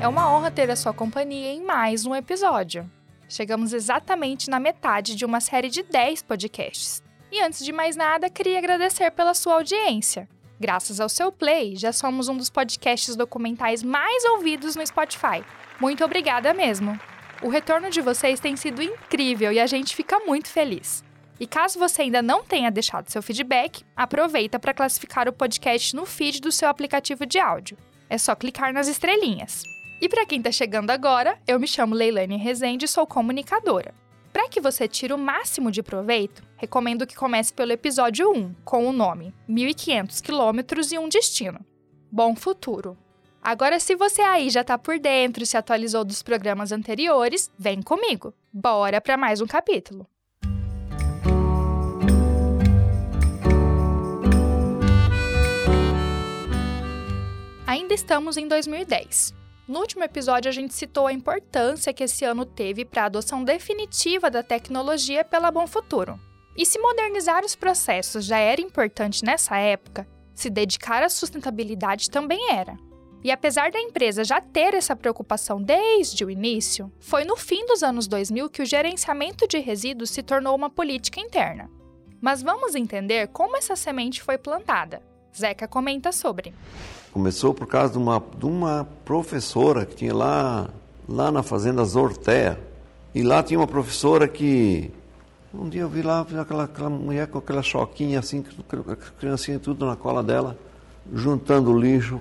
É uma honra ter a sua companhia em mais um episódio. Chegamos exatamente na metade de uma série de 10 podcasts. E antes de mais nada, queria agradecer pela sua audiência. Graças ao seu play, já somos um dos podcasts documentais mais ouvidos no Spotify. Muito obrigada mesmo. O retorno de vocês tem sido incrível e a gente fica muito feliz. E caso você ainda não tenha deixado seu feedback, aproveita para classificar o podcast no feed do seu aplicativo de áudio. É só clicar nas estrelinhas. E para quem está chegando agora, eu me chamo Leilane Rezende e sou comunicadora. Para que você tire o máximo de proveito, recomendo que comece pelo episódio 1, com o nome 1500 quilômetros e um destino. Bom futuro! Agora, se você aí já está por dentro e se atualizou dos programas anteriores, vem comigo. Bora para mais um capítulo. Ainda estamos em 2010. No último episódio, a gente citou a importância que esse ano teve para a adoção definitiva da tecnologia pela Bom Futuro. E se modernizar os processos já era importante nessa época, se dedicar à sustentabilidade também era. E apesar da empresa já ter essa preocupação desde o início, foi no fim dos anos 2000 que o gerenciamento de resíduos se tornou uma política interna. Mas vamos entender como essa semente foi plantada. Zeca comenta sobre. Começou por causa de uma, de uma professora que tinha lá, lá na fazenda Zortea. E lá tinha uma professora que. Um dia eu vi lá aquela, aquela mulher com aquela choquinha assim, criancinha tudo na cola dela, juntando lixo,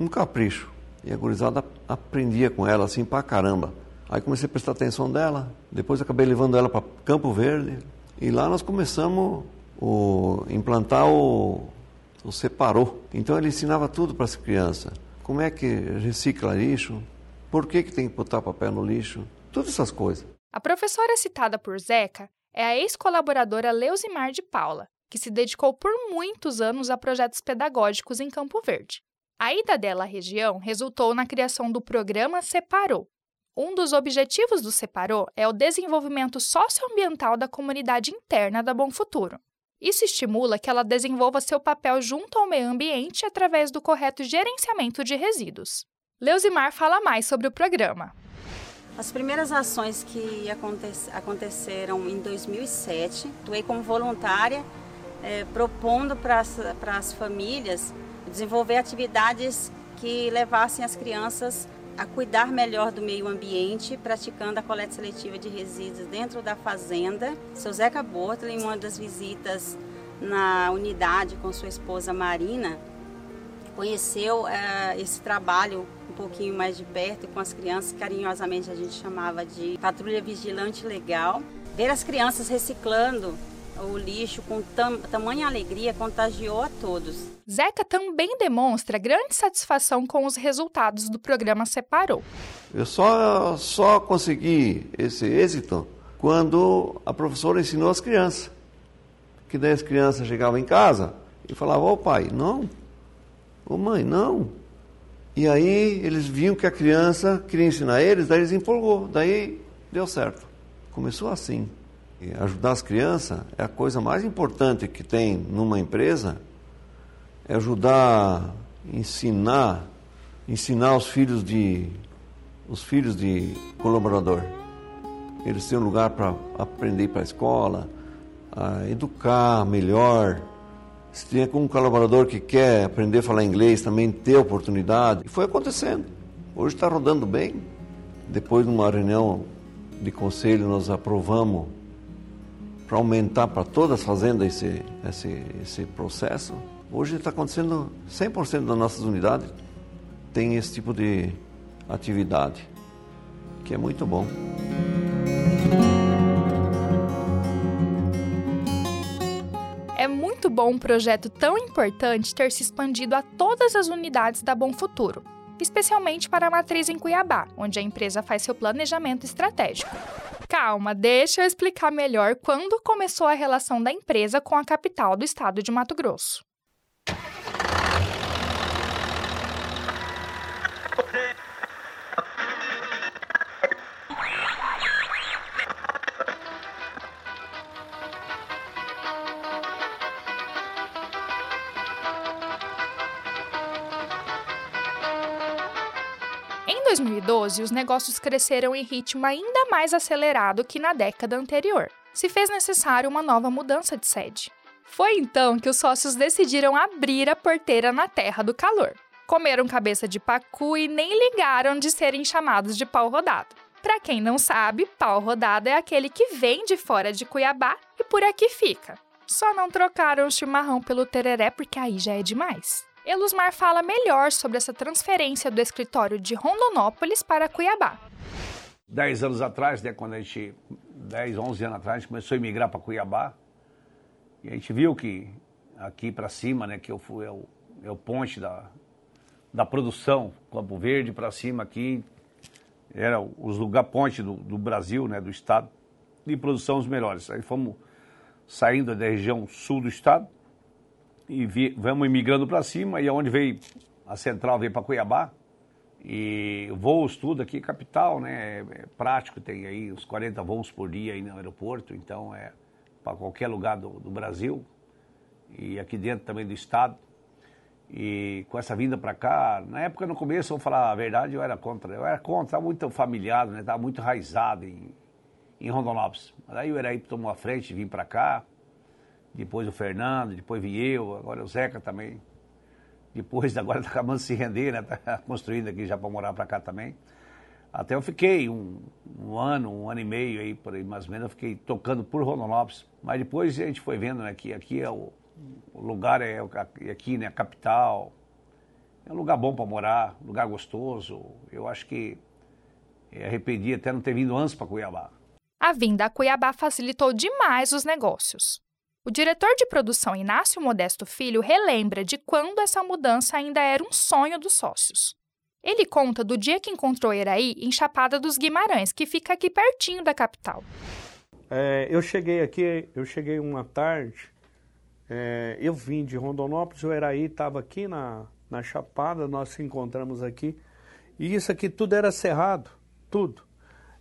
um capricho. E a gurizada aprendia com ela assim pra caramba. Aí comecei a prestar atenção dela, depois acabei levando ela para Campo Verde. E lá nós começamos a implantar o, o separou. Então ele ensinava tudo para as crianças. Como é que recicla lixo? Por que, que tem que botar papel no lixo? Todas essas coisas. A professora citada por Zeca é a ex-colaboradora Leusimar de Paula, que se dedicou por muitos anos a projetos pedagógicos em Campo Verde. A ida dela à região resultou na criação do programa Separou. Um dos objetivos do Separou é o desenvolvimento socioambiental da comunidade interna da Bom Futuro. Isso estimula que ela desenvolva seu papel junto ao meio ambiente através do correto gerenciamento de resíduos. Leusimar fala mais sobre o programa. As primeiras ações que aconteceram em 2007, atuei como voluntária, é, propondo para as famílias desenvolver atividades que levassem as crianças a cuidar melhor do meio ambiente, praticando a coleta seletiva de resíduos dentro da fazenda. Seu Zeca Bortoli, em uma das visitas na unidade com sua esposa Marina, conheceu uh, esse trabalho um pouquinho mais de perto com as crianças, carinhosamente a gente chamava de patrulha vigilante legal. Ver as crianças reciclando o lixo com tam, tamanha alegria contagiou a todos. Zeca também demonstra grande satisfação com os resultados do programa Separou. Eu só, só consegui esse êxito quando a professora ensinou as crianças. Que daí as crianças chegavam em casa e falavam, ô oh, pai, não. Ô oh, mãe, não. E aí eles viam que a criança queria ensinar eles, daí eles empolgou, daí deu certo. Começou assim. E ajudar as crianças é a coisa mais importante que tem numa empresa, é ajudar, ensinar, ensinar os filhos de os filhos de colaborador. Eles têm um lugar para aprender para a escola, a educar melhor. Se tem um colaborador que quer aprender a falar inglês, também ter oportunidade. E foi acontecendo. Hoje está rodando bem. Depois de uma reunião de conselho, nós aprovamos para aumentar para todas as fazendas esse, esse, esse processo. Hoje está acontecendo 100% das nossas unidades tem esse tipo de atividade, que é muito bom. É muito bom um projeto tão importante ter se expandido a todas as unidades da Bom Futuro, especialmente para a matriz em Cuiabá, onde a empresa faz seu planejamento estratégico. Calma, deixa eu explicar melhor quando começou a relação da empresa com a capital do estado de Mato Grosso. 2012, os negócios cresceram em ritmo ainda mais acelerado que na década anterior. Se fez necessário uma nova mudança de sede. Foi então que os sócios decidiram abrir a porteira na Terra do Calor. Comeram cabeça de pacu e nem ligaram de serem chamados de pau rodado. Para quem não sabe, pau rodado é aquele que vem de fora de Cuiabá e por aqui fica. Só não trocaram o chimarrão pelo tereré porque aí já é demais. Elusmar fala melhor sobre essa transferência do escritório de Rondonópolis para Cuiabá. Dez anos atrás, né, quando a gente, 10, 11 anos atrás, a gente começou a migrar para Cuiabá, e a gente viu que aqui para cima, né, que eu fui, é o, é o ponte da, da produção, Campo Verde para cima aqui, era os lugar ponte do, do, Brasil, né, do estado, de produção os melhores. Aí fomos saindo da região sul do estado, e vi, vamos imigrando para cima, e aonde veio a central veio para Cuiabá, e voos tudo aqui, capital, né, é prático, tem aí uns 40 voos por dia aí no aeroporto, então é para qualquer lugar do, do, Brasil, e aqui dentro também do estado, e com essa vinda para cá, na época, no começo, vou falar a verdade, eu era contra, eu era contra, estava muito familiado, né, estava muito raizado em, em Rondonópolis, mas aí o Eraípe tomou a frente, vim para cá, depois o Fernando, depois vim eu, agora o Zeca também. Depois, agora está acabando de se render, né? Está construindo aqui já para morar para cá também. Até eu fiquei um, um, ano, um ano e meio aí, por aí mais ou menos, eu fiquei tocando por Rondonópolis. Mas depois a gente foi vendo né, que aqui é o, o lugar, é, é aqui, né, a capital. É um lugar bom para morar, lugar gostoso. Eu acho que é, arrependi até não ter vindo antes para Cuiabá. A vinda a Cuiabá facilitou demais os negócios. O diretor de produção Inácio Modesto Filho relembra de quando essa mudança ainda era um sonho dos sócios. Ele conta do dia que encontrou Eraí em Chapada dos Guimarães, que fica aqui pertinho da capital. É, eu cheguei aqui, eu cheguei uma tarde, é, eu vim de Rondonópolis, o Eraí estava aqui na, na Chapada, nós se encontramos aqui, e isso aqui tudo era cerrado, tudo.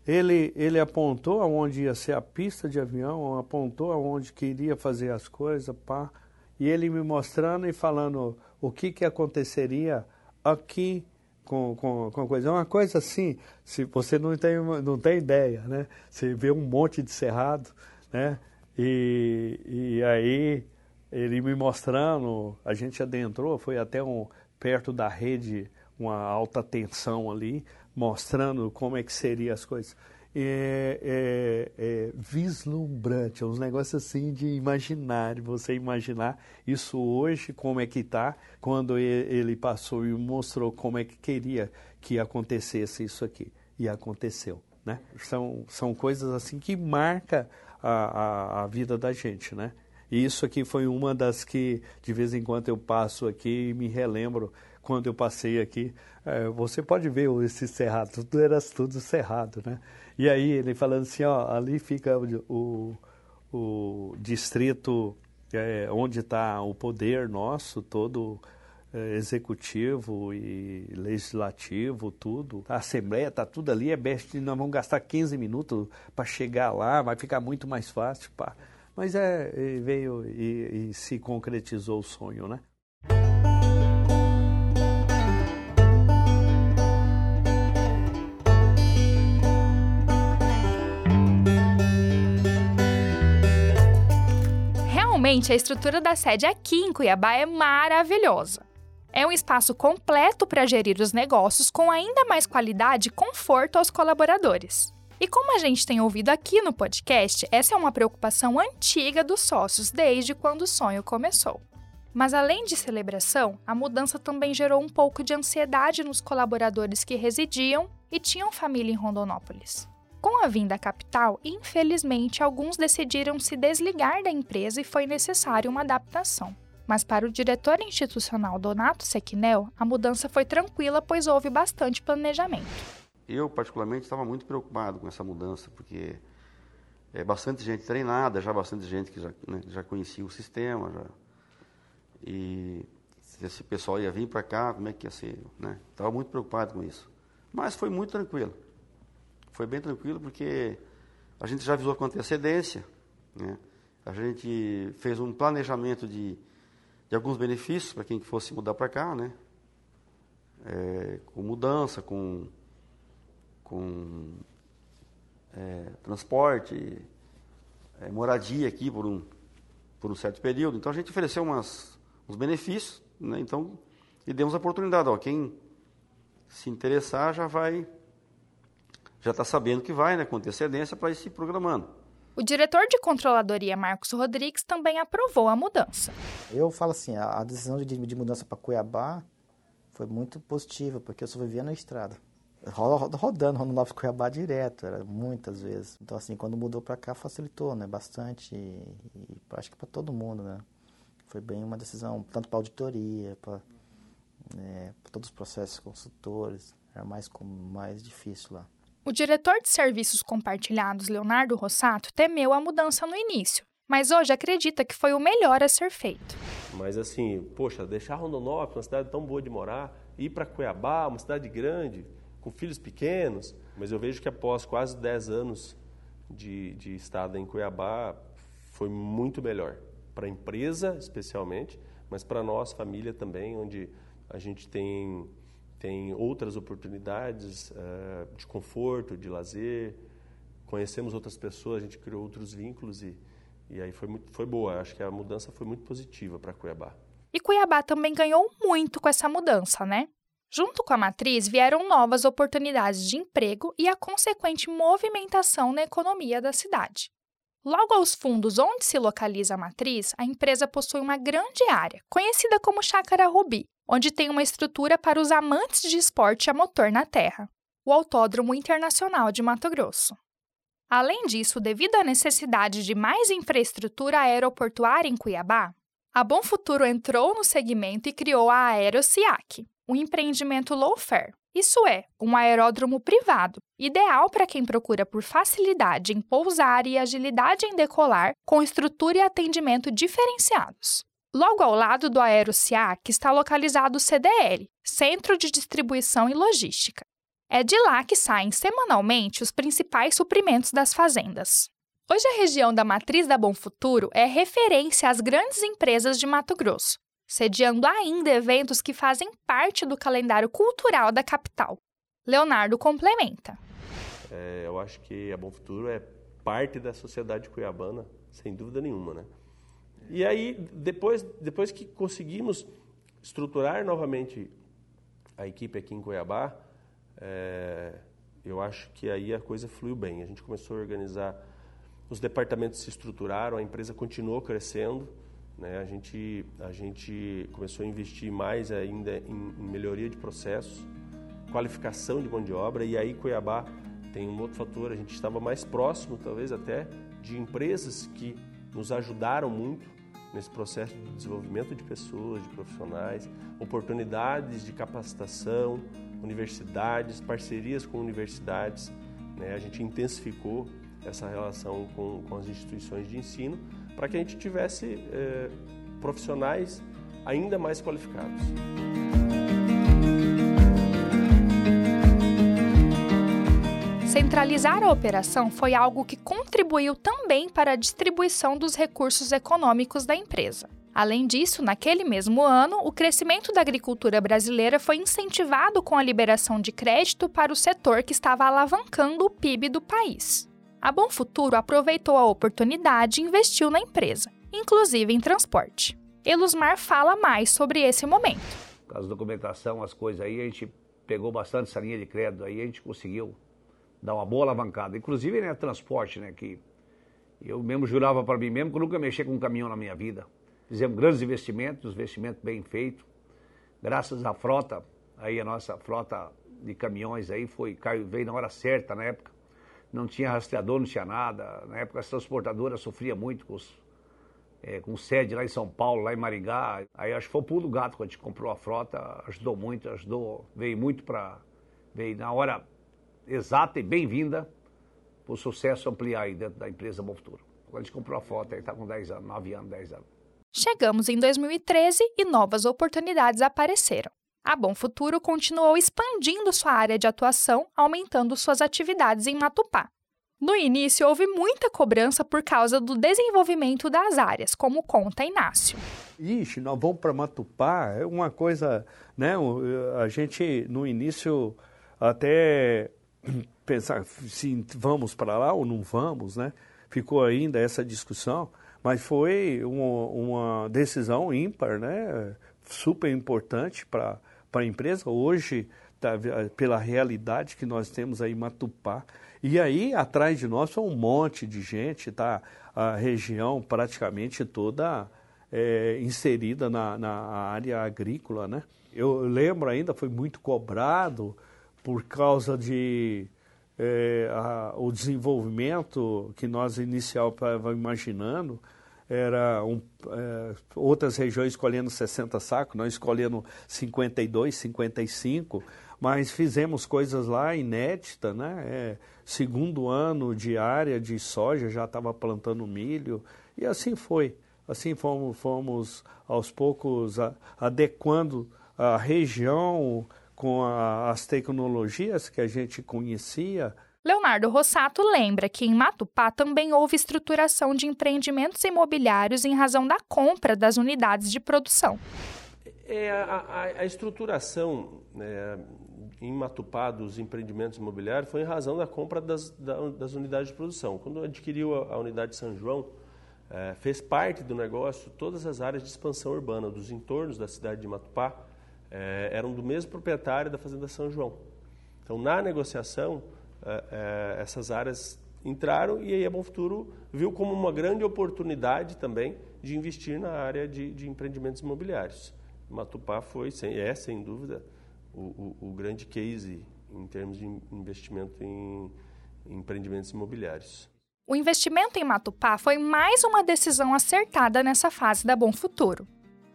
Ele, ele apontou aonde ia ser a pista de avião, apontou aonde queria fazer as coisas, pá. E ele me mostrando e falando o que, que aconteceria aqui com, com, com coisa. É uma coisa assim, se você não tem, não tem ideia, né? Você vê um monte de cerrado, né? E, e aí ele me mostrando, a gente adentrou, foi até um, perto da rede, uma alta tensão ali, mostrando como é que seriam as coisas. É, é, é, vislumbrante, é uns negócios assim de imaginar, você imaginar isso hoje, como é que está, quando ele passou e mostrou como é que queria que acontecesse isso aqui. E aconteceu. Né? São, são coisas assim que marca a, a, a vida da gente, né? E isso aqui foi uma das que de vez em quando eu passo aqui e me relembro quando eu passei aqui, é, você pode ver esse cerrado, tudo era tudo cerrado, né? E aí ele falando assim, ó, ali fica o, o distrito é, onde está o poder nosso, todo é, executivo e legislativo, tudo. A Assembleia está tudo ali, é best, nós vamos gastar 15 minutos para chegar lá, vai ficar muito mais fácil, pá. Mas é, veio e, e se concretizou o sonho, né? Realmente, a estrutura da sede aqui em Cuiabá é maravilhosa. É um espaço completo para gerir os negócios com ainda mais qualidade e conforto aos colaboradores. E como a gente tem ouvido aqui no podcast, essa é uma preocupação antiga dos sócios desde quando o sonho começou. Mas além de celebração, a mudança também gerou um pouco de ansiedade nos colaboradores que residiam e tinham família em Rondonópolis. Com a vinda à capital, infelizmente, alguns decidiram se desligar da empresa e foi necessária uma adaptação. Mas para o diretor institucional Donato Sequinel, a mudança foi tranquila, pois houve bastante planejamento. Eu, particularmente, estava muito preocupado com essa mudança, porque é bastante gente treinada, já bastante gente que já, né, já conhecia o sistema, já, e se esse pessoal ia vir para cá, como é que ia ser, né? Estava muito preocupado com isso. Mas foi muito tranquilo foi bem tranquilo porque a gente já avisou com antecedência, né? A gente fez um planejamento de, de alguns benefícios para quem fosse mudar para cá, né? É, com mudança, com com é, transporte, é, moradia aqui por um, por um certo período. Então a gente ofereceu umas, uns benefícios, né? então, e demos a oportunidade. Ó, quem se interessar já vai, já está sabendo que vai, né, com antecedência para ir se programando. O diretor de controladoria, Marcos Rodrigues, também aprovou a mudança. Eu falo assim, a decisão de, de mudança para Cuiabá foi muito positiva, porque eu só vivia na estrada. Rodando Rondonópolis Cuiabá direto, era muitas vezes. Então, assim, quando mudou para cá, facilitou, né? Bastante, e, e acho que para todo mundo, né? Foi bem uma decisão, tanto para auditoria, para é, todos os processos consultores, era mais, mais difícil lá. O diretor de serviços compartilhados, Leonardo Rossato, temeu a mudança no início, mas hoje acredita que foi o melhor a ser feito. Mas assim, poxa, deixar Rondonópolis, uma cidade tão boa de morar, ir para Cuiabá, uma cidade grande, com filhos pequenos, mas eu vejo que após quase 10 anos de, de estada em Cuiabá, foi muito melhor. Para a empresa, especialmente, mas para nós, família também, onde a gente tem tem outras oportunidades uh, de conforto, de lazer, conhecemos outras pessoas, a gente criou outros vínculos e, e aí foi, muito, foi boa. Acho que a mudança foi muito positiva para Cuiabá. E Cuiabá também ganhou muito com essa mudança, né? Junto com a matriz vieram novas oportunidades de emprego e a consequente movimentação na economia da cidade. Logo aos fundos onde se localiza a matriz, a empresa possui uma grande área, conhecida como Chácara Rubi, onde tem uma estrutura para os amantes de esporte a motor na terra, o Autódromo Internacional de Mato Grosso. Além disso, devido à necessidade de mais infraestrutura aeroportuária em Cuiabá, a Bom Futuro entrou no segmento e criou a AeroCiac, um empreendimento low-fare, isso é, um aeródromo privado, ideal para quem procura por facilidade em pousar e agilidade em decolar, com estrutura e atendimento diferenciados. Logo ao lado do AeroCiac está localizado o CDL, Centro de Distribuição e Logística. É de lá que saem semanalmente os principais suprimentos das fazendas. Hoje, a região da matriz da Bom Futuro é referência às grandes empresas de Mato Grosso, sediando ainda eventos que fazem parte do calendário cultural da capital. Leonardo complementa. É, eu acho que a Bom Futuro é parte da sociedade cuiabana, sem dúvida nenhuma, né? E aí, depois, depois que conseguimos estruturar novamente a equipe aqui em Cuiabá, é, eu acho que aí a coisa fluiu bem. A gente começou a organizar, os departamentos se estruturaram, a empresa continuou crescendo, né? a, gente, a gente começou a investir mais ainda em, em melhoria de processos, qualificação de mão de obra, e aí Cuiabá tem um outro fator, a gente estava mais próximo, talvez até, de empresas que nos ajudaram muito nesse processo de desenvolvimento de pessoas, de profissionais, oportunidades de capacitação, universidades, parcerias com universidades. Né? A gente intensificou essa relação com, com as instituições de ensino para que a gente tivesse eh, profissionais ainda mais qualificados. Centralizar a operação foi algo que contribuiu também para a distribuição dos recursos econômicos da empresa. Além disso, naquele mesmo ano, o crescimento da agricultura brasileira foi incentivado com a liberação de crédito para o setor que estava alavancando o PIB do país. A Bom Futuro aproveitou a oportunidade e investiu na empresa, inclusive em transporte. Elusmar fala mais sobre esse momento. As documentação, as coisas aí, a gente pegou bastante essa linha de crédito aí, a gente conseguiu dar uma boa alavancada. Inclusive, né, transporte, né, que eu mesmo jurava para mim mesmo que eu nunca mexi com um caminhão na minha vida. Fizemos grandes investimentos, investimentos bem feitos. Graças à frota, aí a nossa frota de caminhões aí foi, caiu, veio na hora certa na época. Não tinha rastreador, não tinha nada. Na época as transportadoras sofriam muito com, os, é, com sede lá em São Paulo, lá em Maringá. Aí acho que foi o pulo do gato quando a gente comprou a frota, ajudou muito, ajudou, veio muito para. Veio na hora exata e bem-vinda para o sucesso ampliar aí dentro da empresa Bom Futuro. Quando a gente comprou a foto, ele está com 10 anos, 9 anos, 10 anos. Chegamos em 2013 e novas oportunidades apareceram. A Bom Futuro continuou expandindo sua área de atuação, aumentando suas atividades em Matupá. No início, houve muita cobrança por causa do desenvolvimento das áreas, como conta Inácio. Ixi, nós vamos para Matupá, é uma coisa, né? A gente, no início, até pensar se vamos para lá ou não vamos, né? Ficou ainda essa discussão, mas foi uma, uma decisão ímpar, né? Super importante para a empresa. Hoje, tá, pela realidade que nós temos aí em Matupá, e aí atrás de nós foi um monte de gente, tá? A região praticamente toda é, inserida na, na área agrícola, né? Eu lembro ainda, foi muito cobrado por causa de é, a, o desenvolvimento que nós inicial estávamos imaginando, era um, é, outras regiões escolhendo 60 sacos, nós escolhendo 52, 55, mas fizemos coisas lá inéditas, né? É, segundo ano de área de soja, já estava plantando milho, e assim foi. Assim fomos, fomos aos poucos a, adequando a região com a, as tecnologias que a gente conhecia. Leonardo Rossato lembra que em Matupá também houve estruturação de empreendimentos imobiliários em razão da compra das unidades de produção. É, a, a, a estruturação né, em Matupá dos empreendimentos imobiliários foi em razão da compra das, da, das unidades de produção. Quando adquiriu a, a unidade de São João, é, fez parte do negócio todas as áreas de expansão urbana dos entornos da cidade de Matupá, é, eram do mesmo proprietário da Fazenda São João. Então, na negociação, é, é, essas áreas entraram e aí a Bom Futuro viu como uma grande oportunidade também de investir na área de, de empreendimentos imobiliários. Matupá foi, sem, é sem dúvida, o, o, o, grande case em termos de investimento em, em empreendimentos imobiliários. O investimento em Matupá foi mais uma decisão acertada nessa fase da Bom Futuro.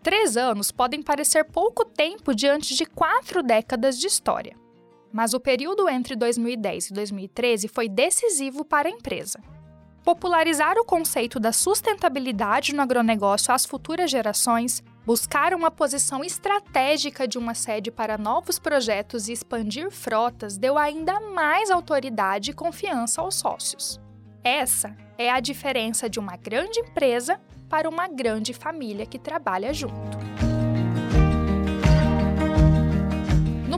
Três anos podem parecer pouco tempo diante de quatro décadas de história. Mas o período entre 2010 e 2013 foi decisivo para a empresa. Popularizar o conceito da sustentabilidade no agronegócio às futuras gerações, buscar uma posição estratégica de uma sede para novos projetos e expandir frotas deu ainda mais autoridade e confiança aos sócios. Essa é a diferença de uma grande empresa para uma grande família que trabalha junto.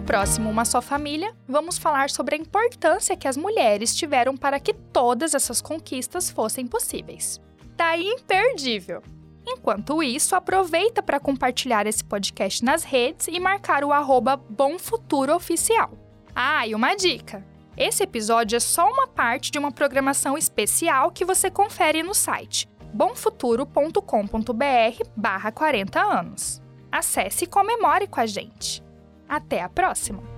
Próximo Uma Só Família, vamos falar sobre a importância que as mulheres tiveram para que todas essas conquistas fossem possíveis. Tá imperdível! Enquanto isso, aproveita para compartilhar esse podcast nas redes e marcar o arroba Bom Futuro Oficial. Ah, e uma dica! Esse episódio é só uma parte de uma programação especial que você confere no site bomfuturo.com.br barra 40 anos. Acesse e comemore com a gente. Até a próxima!